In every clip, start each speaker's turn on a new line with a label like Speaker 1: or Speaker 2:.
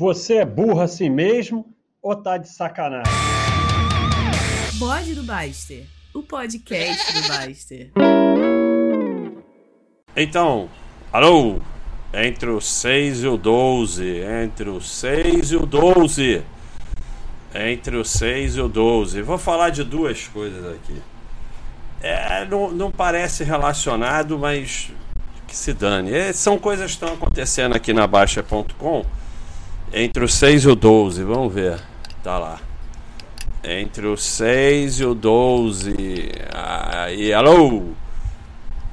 Speaker 1: Você é burro assim mesmo ou tá de sacanagem?
Speaker 2: Bode do Baster, o podcast do Baster.
Speaker 3: Então, alô? Entre o 6 e o 12. Entre o 6 e o 12. Entre o 6 e o 12. Vou falar de duas coisas aqui. É, não, não parece relacionado, mas que se dane. É, são coisas que estão acontecendo aqui na Baixa.com. Entre o 6 e o 12. Vamos ver. Tá lá. Entre o 6 e o 12. Aí, alô?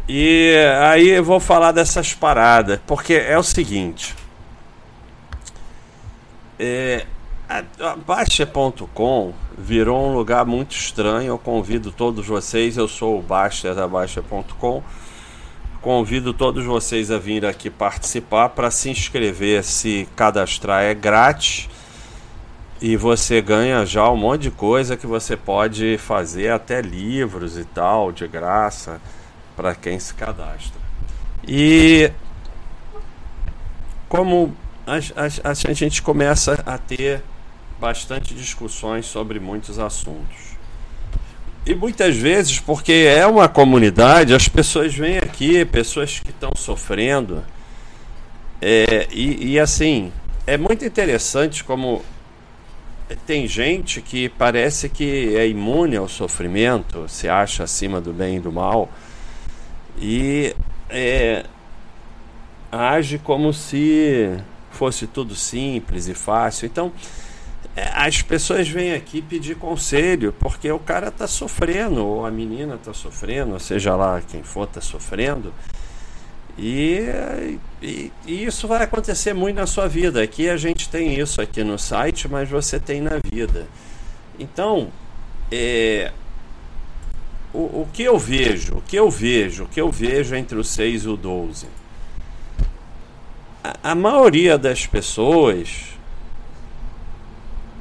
Speaker 3: E aí eu vou falar dessas paradas, porque é o seguinte. É, a, a Baixa.com virou um lugar muito estranho. Eu convido todos vocês, eu sou o Baixa da Baixa.com. Convido todos vocês a vir aqui participar para se inscrever, se cadastrar é grátis e você ganha já um monte de coisa que você pode fazer, até livros e tal, de graça para quem se cadastra. E como a, a, a, gente começa a ter bastante discussões sobre muitos assuntos. E muitas vezes, porque é uma comunidade, as pessoas vêm aqui, pessoas que estão sofrendo. É, e, e assim, é muito interessante como tem gente que parece que é imune ao sofrimento, se acha acima do bem e do mal e é, age como se fosse tudo simples e fácil. Então, as pessoas vêm aqui pedir conselho porque o cara está sofrendo, ou a menina está sofrendo, seja lá quem for está sofrendo. E, e, e, isso vai acontecer muito na sua vida. Aqui a gente tem isso aqui no site, mas você tem na vida. Então, é, o, o que eu vejo, o que eu vejo, o que eu vejo entre o 6 e o 12. A, a maioria das pessoas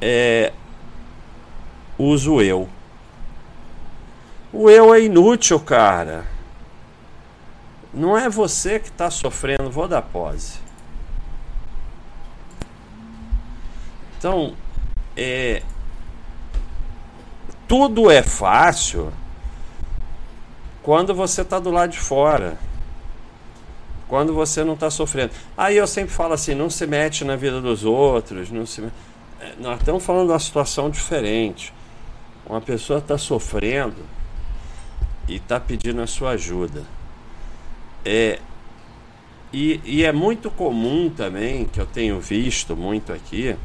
Speaker 3: é, usa o eu. O eu é inútil, cara. Não é você que está sofrendo. Vou dar pose. Então, é, tudo é fácil quando você está do lado de fora. Quando você não está sofrendo. Aí eu sempre falo assim: não se mete na vida dos outros. Não se... É, nós estamos falando de uma situação diferente. Uma pessoa está sofrendo e está pedindo a sua ajuda. É, e, e é muito comum também, que eu tenho visto muito aqui,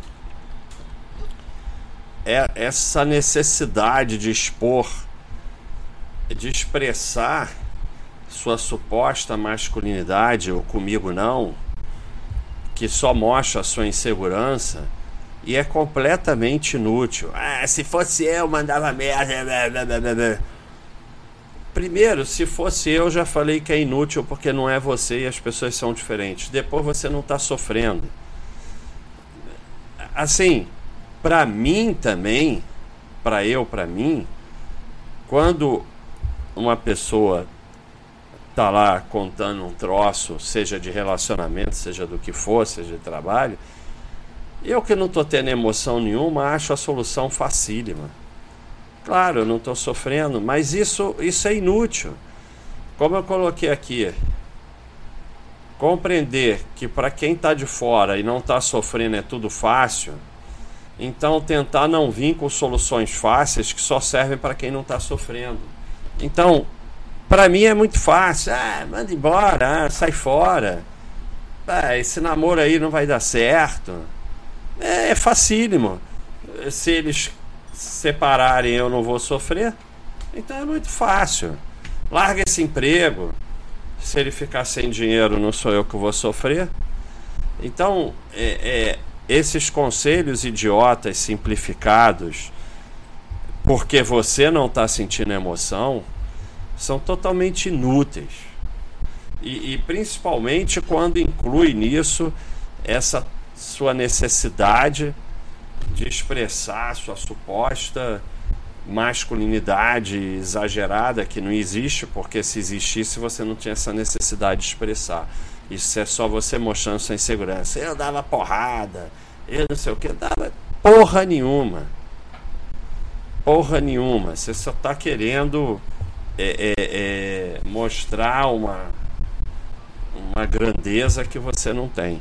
Speaker 3: é essa necessidade de expor de expressar sua suposta masculinidade, ou comigo não, que só mostra a sua insegurança e é completamente inútil. Ah, se fosse eu, mandava merda. Blá, blá, blá, Primeiro, se fosse eu, já falei que é inútil porque não é você e as pessoas são diferentes. Depois você não está sofrendo. Assim, para mim também, para eu, para mim, quando uma pessoa tá lá contando um troço, seja de relacionamento, seja do que for, seja de trabalho, eu que não tô tendo emoção nenhuma, acho a solução facílima. Claro, eu não estou sofrendo, mas isso, isso é inútil. Como eu coloquei aqui, compreender que para quem está de fora e não está sofrendo é tudo fácil, então tentar não vir com soluções fáceis que só servem para quem não está sofrendo. Então, para mim é muito fácil. Ah, manda embora, ah, sai fora. Ah, esse namoro aí não vai dar certo. É, é facílimo. Se eles separarem, eu não vou sofrer. Então é muito fácil. Larga esse emprego. Se ele ficar sem dinheiro, não sou eu que vou sofrer. Então, é, é, esses conselhos idiotas simplificados porque você não está sentindo emoção, são totalmente inúteis. E, e, principalmente quando inclui nisso essa sua necessidade de expressar sua suposta masculinidade exagerada que não existe, porque se existisse você não tinha essa necessidade de expressar. Isso é só você mostrando sua insegurança. Eu dava porrada, eu não sei o que. Dava porra nenhuma. Porra nenhuma. Você só tá querendo é, é, é, mostrar uma, uma grandeza que você não tem.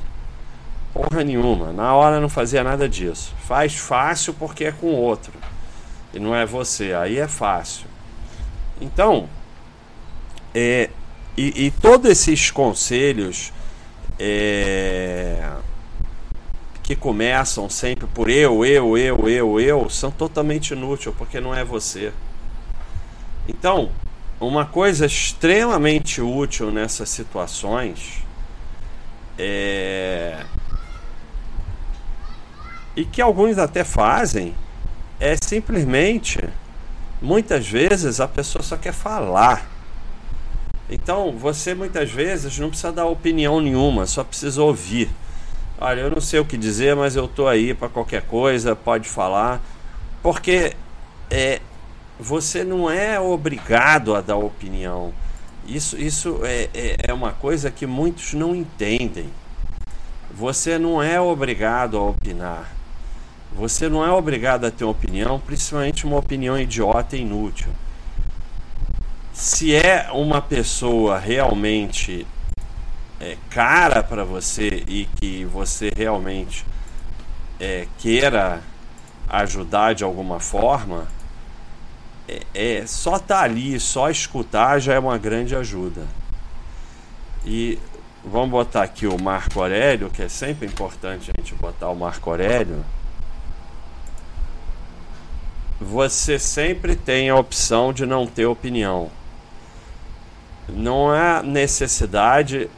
Speaker 3: Porra nenhuma. Na hora não fazia nada disso. Faz fácil porque é com outro. E não é você. Aí é fácil. Então, é, e, e todos esses conselhos é, que começam sempre por eu, eu, eu, eu, eu, são totalmente inúteis porque não é você. Então, uma coisa extremamente útil nessas situações é e que alguns até fazem, é simplesmente, muitas vezes a pessoa só quer falar. Então, você muitas vezes não precisa dar opinião nenhuma, só precisa ouvir. Olha, eu não sei o que dizer, mas eu tô aí para qualquer coisa, pode falar. Porque é, você não é obrigado a dar opinião. Isso, isso é, é, é uma coisa que muitos não entendem. Você não é obrigado a opinar. Você não é obrigado a ter uma opinião, principalmente uma opinião idiota e inútil. Se é uma pessoa realmente é, cara para você e que você realmente é, queira ajudar de alguma forma, é, é só estar tá ali, só escutar já é uma grande ajuda. E vamos botar aqui o Marco Aurélio, que é sempre importante a gente botar o Marco Aurélio você sempre tem a opção de não ter opinião. Não há necessidade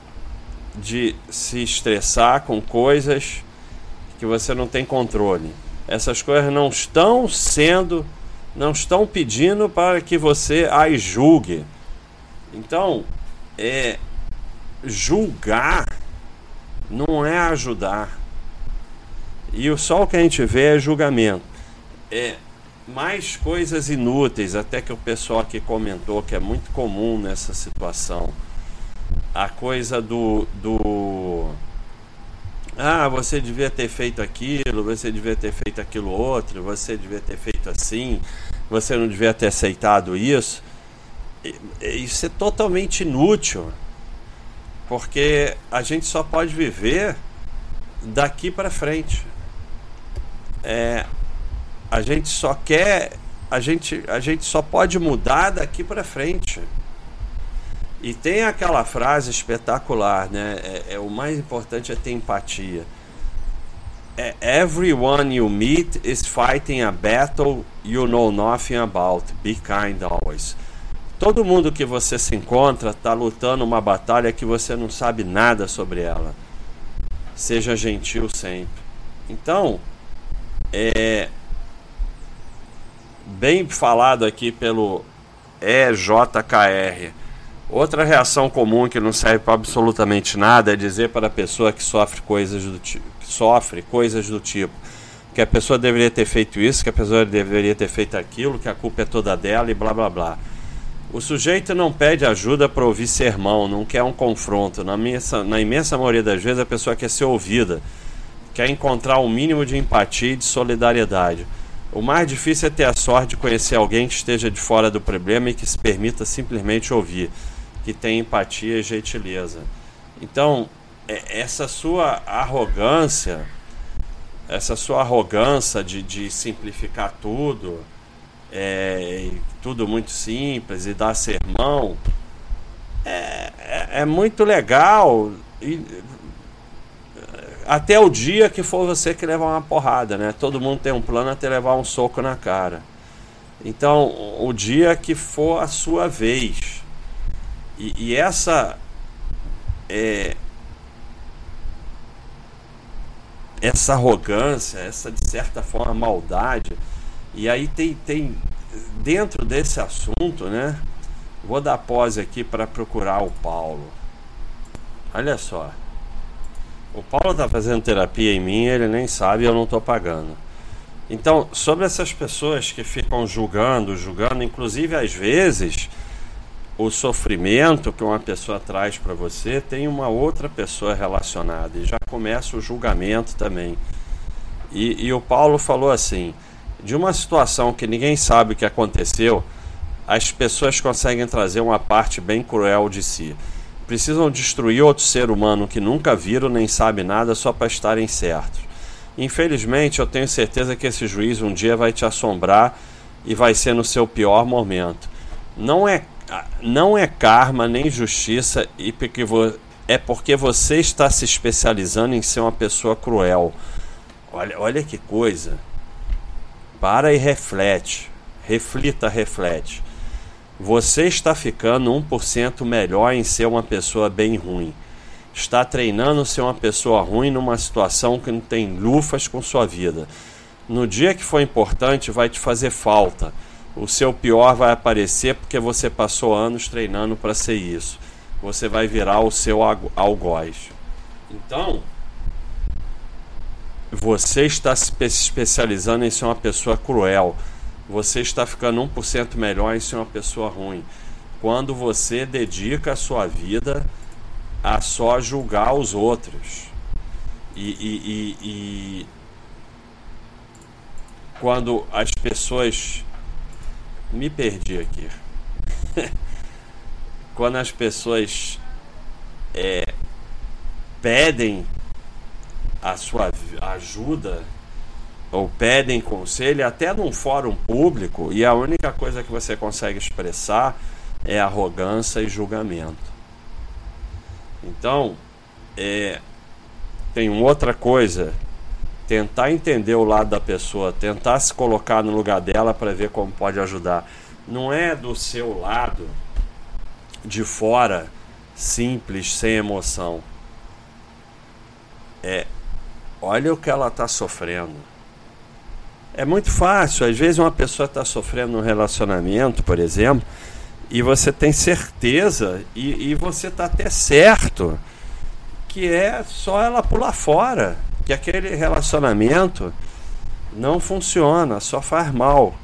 Speaker 3: de se estressar com coisas que você não tem controle. Essas coisas não estão sendo, não estão pedindo para que você as julgue. Então, é julgar não é ajudar. E só o que a gente vê é julgamento. É mais coisas inúteis, até que o pessoal aqui comentou que é muito comum nessa situação. A coisa do, do ah, você devia ter feito aquilo, você devia ter feito aquilo outro, você devia ter feito assim, você não devia ter aceitado isso. Isso é totalmente inútil, porque a gente só pode viver daqui para frente. É, a gente só quer, a gente, a gente só pode mudar daqui para frente. E tem aquela frase espetacular, né? É, é, o mais importante é ter empatia. É, Everyone you meet is fighting a battle you know nothing about. Be kind always. Todo mundo que você se encontra está lutando uma batalha que você não sabe nada sobre ela. Seja gentil sempre. Então, é, bem falado aqui pelo EJKR. Outra reação comum que não serve para absolutamente nada é dizer para a pessoa que sofre coisas do tipo, sofre coisas do tipo que a pessoa deveria ter feito isso, que a pessoa deveria ter feito aquilo, que a culpa é toda dela e blá blá blá. O sujeito não pede ajuda para ouvir sermão, não quer um confronto. Na, minha, na imensa maioria das vezes a pessoa quer ser ouvida, quer encontrar um mínimo de empatia e de solidariedade. O mais difícil é ter a sorte de conhecer alguém que esteja de fora do problema e que se permita simplesmente ouvir, que tenha empatia e gentileza. Então, é, essa sua arrogância, essa sua arrogância de, de simplificar tudo, é, tudo muito simples e dar sermão, é, é, é muito legal. E até o dia que for você que levar uma porrada, né? Todo mundo tem um plano até levar um soco na cara. Então, o dia que for a sua vez. E, e essa é, essa arrogância, essa de certa forma maldade. E aí tem, tem dentro desse assunto, né? Vou dar pause aqui para procurar o Paulo. Olha só. O Paulo está fazendo terapia em mim, ele nem sabe, eu não estou pagando. Então, sobre essas pessoas que ficam julgando, julgando, inclusive às vezes o sofrimento que uma pessoa traz para você tem uma outra pessoa relacionada e já começa o julgamento também. E, e o Paulo falou assim: de uma situação que ninguém sabe o que aconteceu, as pessoas conseguem trazer uma parte bem cruel de si. Precisam destruir outro ser humano que nunca viram nem sabe nada só para estarem certos. Infelizmente, eu tenho certeza que esse juiz um dia vai te assombrar e vai ser no seu pior momento. Não é, não é karma nem justiça e porque é porque você está se especializando em ser uma pessoa cruel. Olha, olha que coisa. Para e reflete. Reflita, reflete. Você está ficando 1% melhor em ser uma pessoa bem ruim. Está treinando ser uma pessoa ruim numa situação que não tem lufas com sua vida. No dia que for importante, vai te fazer falta. O seu pior vai aparecer porque você passou anos treinando para ser isso. Você vai virar o seu algoz. Então, você está se especializando em ser uma pessoa cruel. Você está ficando 1% melhor em ser uma pessoa ruim. Quando você dedica a sua vida a só julgar os outros. E, e, e, e quando as pessoas. Me perdi aqui. quando as pessoas é, pedem a sua ajuda ou pedem conselho até num fórum público e a única coisa que você consegue expressar é arrogância e julgamento. Então, é, tem outra coisa, tentar entender o lado da pessoa, tentar se colocar no lugar dela para ver como pode ajudar. Não é do seu lado, de fora, simples, sem emoção. É olha o que ela está sofrendo. É muito fácil, às vezes uma pessoa está sofrendo um relacionamento, por exemplo, e você tem certeza, e, e você está até certo, que é só ela pular fora, que aquele relacionamento não funciona, só faz mal.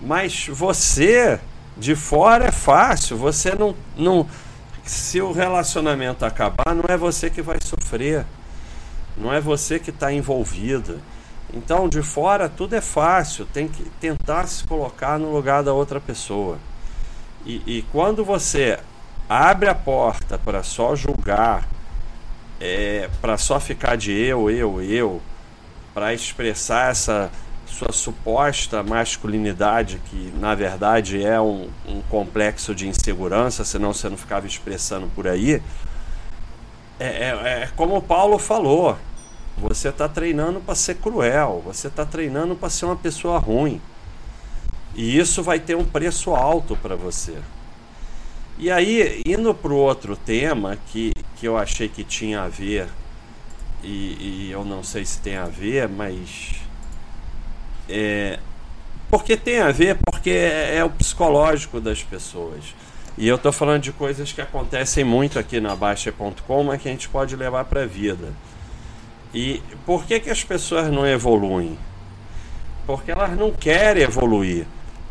Speaker 3: Mas você, de fora é fácil, você não. não se o relacionamento acabar, não é você que vai sofrer. Não é você que está envolvido. Então, de fora, tudo é fácil. Tem que tentar se colocar no lugar da outra pessoa. E, e quando você abre a porta para só julgar, é, para só ficar de eu, eu, eu, para expressar essa sua suposta masculinidade, que na verdade é um, um complexo de insegurança, senão você não ficava expressando por aí é, é, é como o Paulo falou. Você está treinando para ser cruel, você está treinando para ser uma pessoa ruim. E isso vai ter um preço alto para você. E aí, indo para o outro tema que, que eu achei que tinha a ver, e, e eu não sei se tem a ver, mas. É, porque tem a ver, porque é, é o psicológico das pessoas. E eu estou falando de coisas que acontecem muito aqui na Baixa.com, mas que a gente pode levar para a vida. E por que, que as pessoas não evoluem? Porque elas não querem evoluir.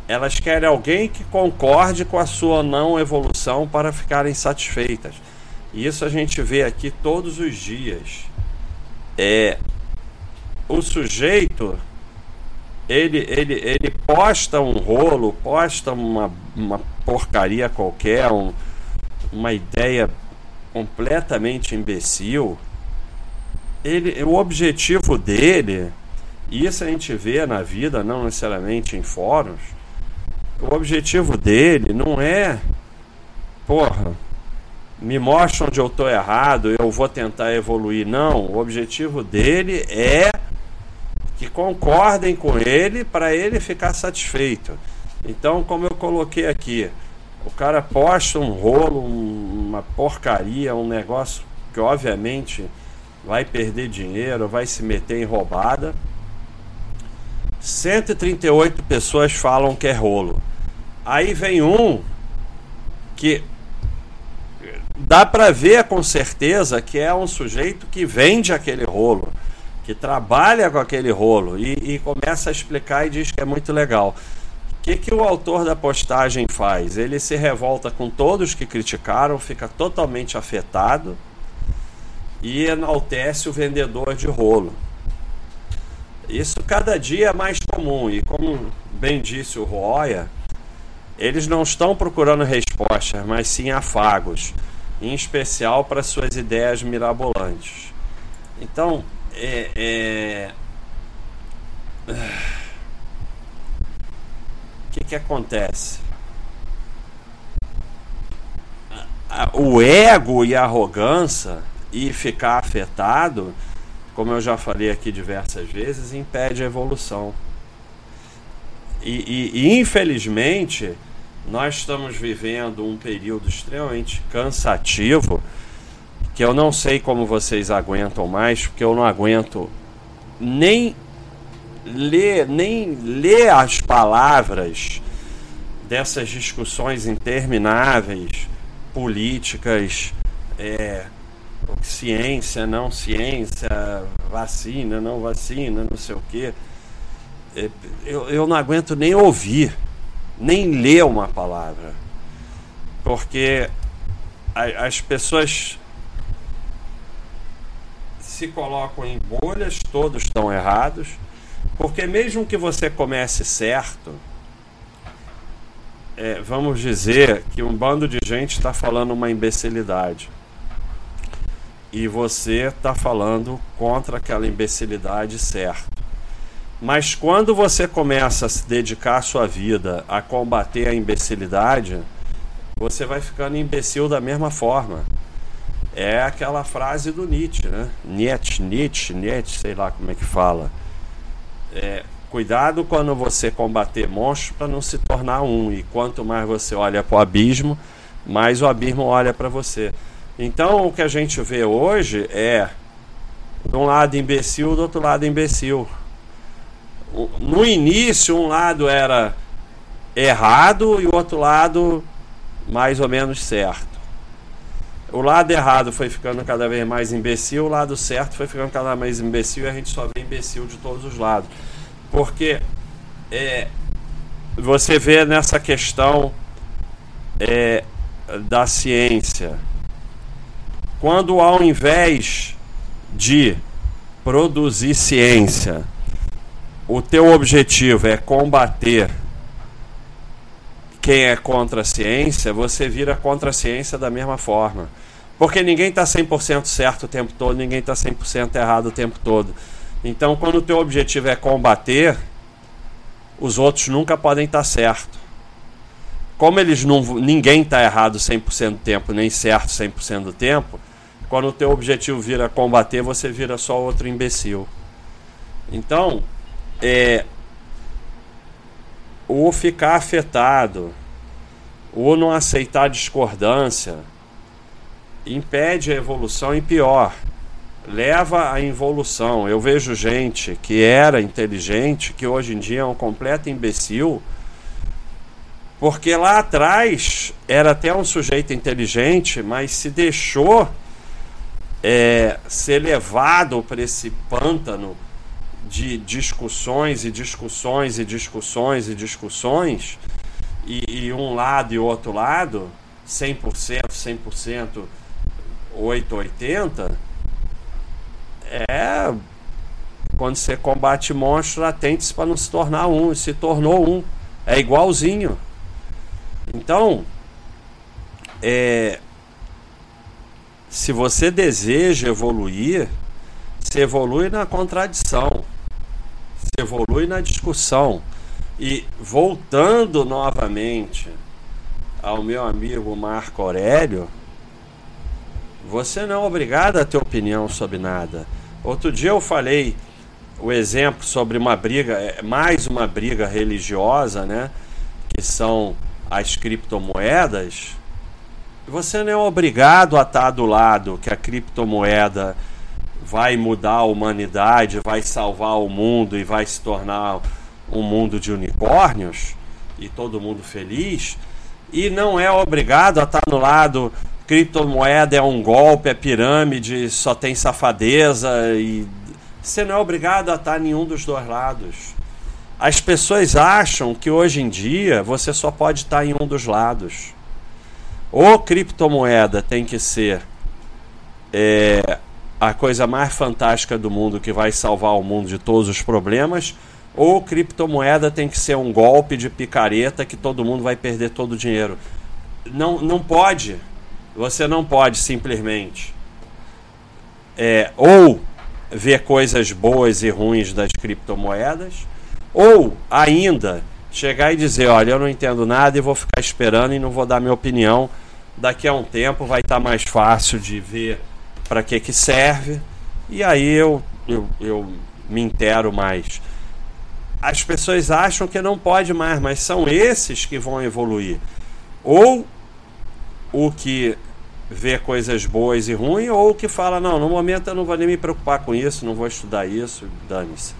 Speaker 3: Elas querem alguém que concorde com a sua não evolução para ficarem satisfeitas. E isso a gente vê aqui todos os dias. É o sujeito ele, ele, ele posta um rolo, posta uma, uma porcaria qualquer, um, uma ideia completamente imbecil. Ele, o objetivo dele, e isso a gente vê na vida, não necessariamente em fóruns, o objetivo dele não é, porra, me mostra onde eu estou errado, eu vou tentar evoluir. Não, o objetivo dele é que concordem com ele para ele ficar satisfeito. Então, como eu coloquei aqui, o cara posta um rolo, uma porcaria, um negócio que obviamente vai perder dinheiro, vai se meter em roubada. 138 pessoas falam que é rolo. Aí vem um que dá para ver com certeza que é um sujeito que vende aquele rolo que trabalha com aquele rolo e, e começa a explicar e diz que é muito legal. O que, que o autor da postagem faz? Ele se revolta com todos que criticaram, fica totalmente afetado e enaltece o vendedor de rolo. Isso cada dia é mais comum e como bem disse o Roya, eles não estão procurando respostas, mas sim afagos, em especial para suas ideias mirabolantes. Então, é, é... o que, que acontece? O ego e a arrogância e ficar afetado, como eu já falei aqui diversas vezes, impede a evolução. E, e, e, infelizmente nós estamos vivendo um período extremamente cansativo que eu não sei como vocês aguentam mais, porque eu não aguento nem ler, nem ler as palavras dessas discussões intermináveis, políticas, é, ciência, não ciência, vacina, não vacina, não sei o quê. É, eu, eu não aguento nem ouvir, nem ler uma palavra, porque a, as pessoas se colocam em bolhas, todos estão errados, porque mesmo que você comece certo, é, vamos dizer que um bando de gente está falando uma imbecilidade e você está falando contra aquela imbecilidade certo. Mas quando você começa a se dedicar a sua vida a combater a imbecilidade, você vai ficando imbecil da mesma forma. É aquela frase do Nietzsche, né? Nietzsche, Nietzsche, Nietzsche, sei lá como é que fala. É, cuidado quando você combater monstros para não se tornar um. E quanto mais você olha para o abismo, mais o abismo olha para você. Então o que a gente vê hoje é de um lado imbecil, do outro lado imbecil. No início, um lado era errado e o outro lado mais ou menos certo. O lado errado foi ficando cada vez mais imbecil, o lado certo foi ficando cada vez mais imbecil e a gente só vê imbecil de todos os lados. Porque é, você vê nessa questão é, da ciência quando ao invés de produzir ciência, o teu objetivo é combater quem é contra a ciência, você vira contra a ciência da mesma forma. Porque ninguém está 100% certo o tempo todo, ninguém está 100% errado o tempo todo. Então, quando o teu objetivo é combater, os outros nunca podem estar tá certo. Como eles não, ninguém está errado 100% do tempo, nem certo 100% do tempo, quando o teu objetivo vira combater, você vira só outro imbecil. Então, é ou ficar afetado, ou não aceitar discordância, impede a evolução e pior, leva à involução. Eu vejo gente que era inteligente, que hoje em dia é um completo imbecil, porque lá atrás era até um sujeito inteligente, mas se deixou é, ser levado para esse pântano de discussões e discussões e discussões e discussões, e, e um lado e outro lado, 100%, 100%, 880, é. Quando você combate monstro, atente-se para não se tornar um, se tornou um. É igualzinho. Então, é, se você deseja evoluir, se evolui na contradição, se evolui na discussão. E voltando novamente ao meu amigo Marco Aurélio, você não é obrigado a ter opinião sobre nada. Outro dia eu falei o exemplo sobre uma briga, é, mais uma briga religiosa, né? Que são as criptomoedas você não é obrigado a estar do lado que a criptomoeda vai mudar a humanidade, vai salvar o mundo e vai se tornar um mundo de unicórnios e todo mundo feliz. E não é obrigado a estar no lado criptomoeda é um golpe, é pirâmide, só tem safadeza e você não é obrigado a estar em nenhum dos dois lados. As pessoas acham que hoje em dia você só pode estar em um dos lados. Ou criptomoeda tem que ser é, a coisa mais fantástica do mundo que vai salvar o mundo de todos os problemas, ou criptomoeda tem que ser um golpe de picareta que todo mundo vai perder todo o dinheiro. Não, não pode. Você não pode simplesmente é, ou ver coisas boas e ruins das criptomoedas, ou ainda chegar e dizer, olha, eu não entendo nada e vou ficar esperando e não vou dar minha opinião. Daqui a um tempo vai estar mais fácil de ver para que que serve e aí eu, eu, eu me intero mais. As pessoas acham que não pode mais, mas são esses que vão evoluir. Ou o que vê coisas boas e ruins, ou o que fala, não, no momento eu não vou nem me preocupar com isso, não vou estudar isso, dane-se.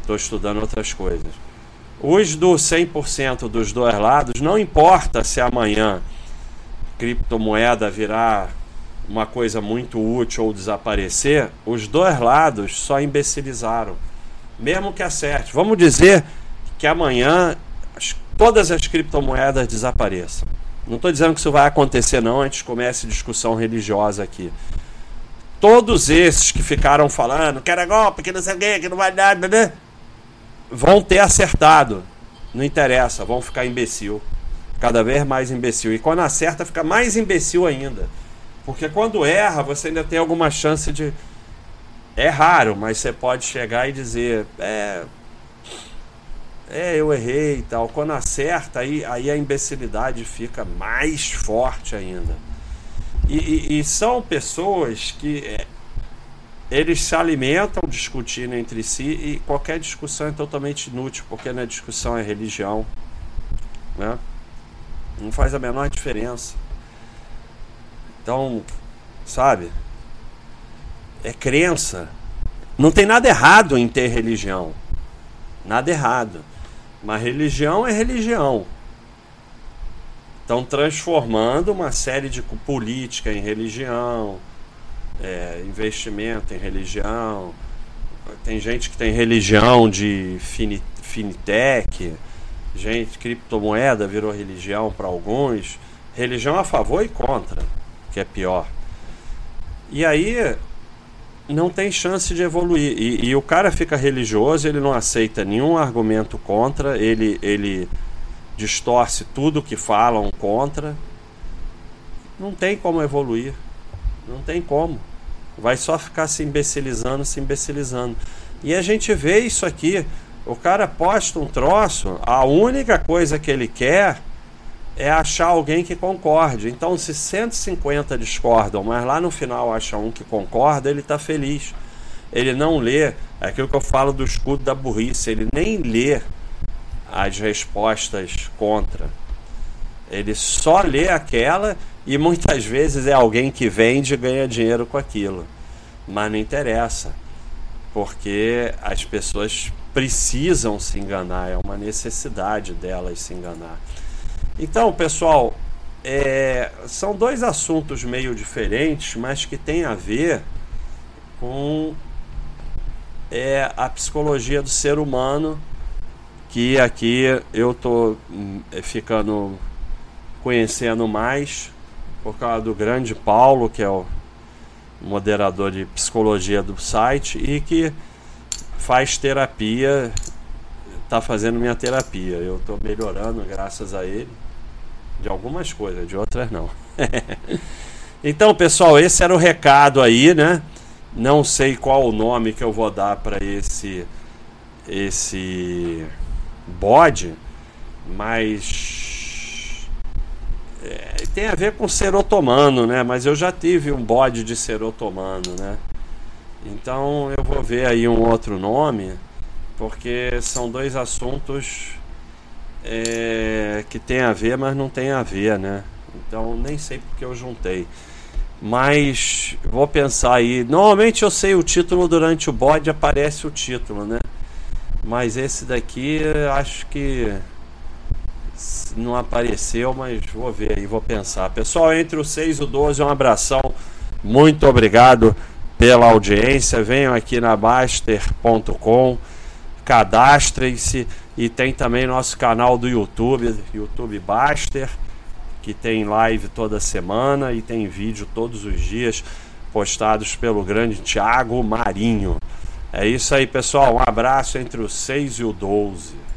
Speaker 3: Estou estudando outras coisas. Os do 100% dos dois lados, não importa se amanhã criptomoeda virar uma coisa muito útil ou desaparecer, os dois lados só imbecilizaram. Mesmo que acerte. Vamos dizer que amanhã todas as criptomoedas desapareçam. Não estou dizendo que isso vai acontecer, não, antes comece discussão religiosa aqui. Todos esses que ficaram falando que era golpe, que não sei o que, que não vai dar, né? Vão ter acertado. Não interessa, vão ficar imbecil. Cada vez mais imbecil. E quando acerta, fica mais imbecil ainda. Porque quando erra, você ainda tem alguma chance de. É raro, mas você pode chegar e dizer: É. É, eu errei e tal. Quando acerta, aí, aí a imbecilidade fica mais forte ainda. E, e, e são pessoas que é, eles se alimentam discutindo entre si e qualquer discussão é totalmente inútil, porque na discussão é religião. Né? Não faz a menor diferença. Então, sabe? É crença. Não tem nada errado em ter religião. Nada errado. Mas religião é religião. Estão transformando uma série de política em religião, é, investimento em religião. Tem gente que tem religião de fini, gente, criptomoeda virou religião para alguns. Religião a favor e contra, que é pior. E aí não tem chance de evoluir. E, e, o cara fica religioso, ele não aceita nenhum argumento contra, ele, ele distorce tudo que falam contra. Não tem como evoluir. Não tem como. Vai só ficar se imbecilizando, se imbecilizando. E a gente vê isso aqui. O cara posta um troço, a única coisa que ele quer é achar alguém que concorde. Então, se 150 discordam, mas lá no final acha um que concorda, ele está feliz. Ele não lê é aquilo que eu falo do escudo da burrice, ele nem lê as respostas contra. Ele só lê aquela e muitas vezes é alguém que vende e ganha dinheiro com aquilo. Mas não interessa, porque as pessoas precisam se enganar, é uma necessidade delas se enganar. Então, pessoal, é, são dois assuntos meio diferentes, mas que têm a ver com é, a psicologia do ser humano, que aqui eu estou hum, ficando conhecendo mais por causa do grande Paulo, que é o moderador de psicologia do site e que faz terapia, está fazendo minha terapia. Eu estou melhorando graças a ele, de algumas coisas, de outras não. então, pessoal, esse era o recado aí, né? Não sei qual o nome que eu vou dar para esse esse bode, mas é, tem a ver com ser otomano, né? Mas eu já tive um bode de ser otomano, né? Então eu vou ver aí um outro nome, porque são dois assuntos é, que tem a ver, mas não tem a ver, né? Então nem sei porque eu juntei. Mas vou pensar aí. Normalmente eu sei o título durante o bode, aparece o título, né? Mas esse daqui acho que não apareceu, mas vou ver aí, vou pensar. Pessoal, entre o 6 e o 12, um abração. Muito obrigado pela audiência. Venham aqui na Baster.com, cadastrem-se e tem também nosso canal do YouTube, YouTube Baster, que tem live toda semana e tem vídeo todos os dias. postados pelo grande Tiago Marinho. É isso aí, pessoal. Um abraço entre o 6 e o 12.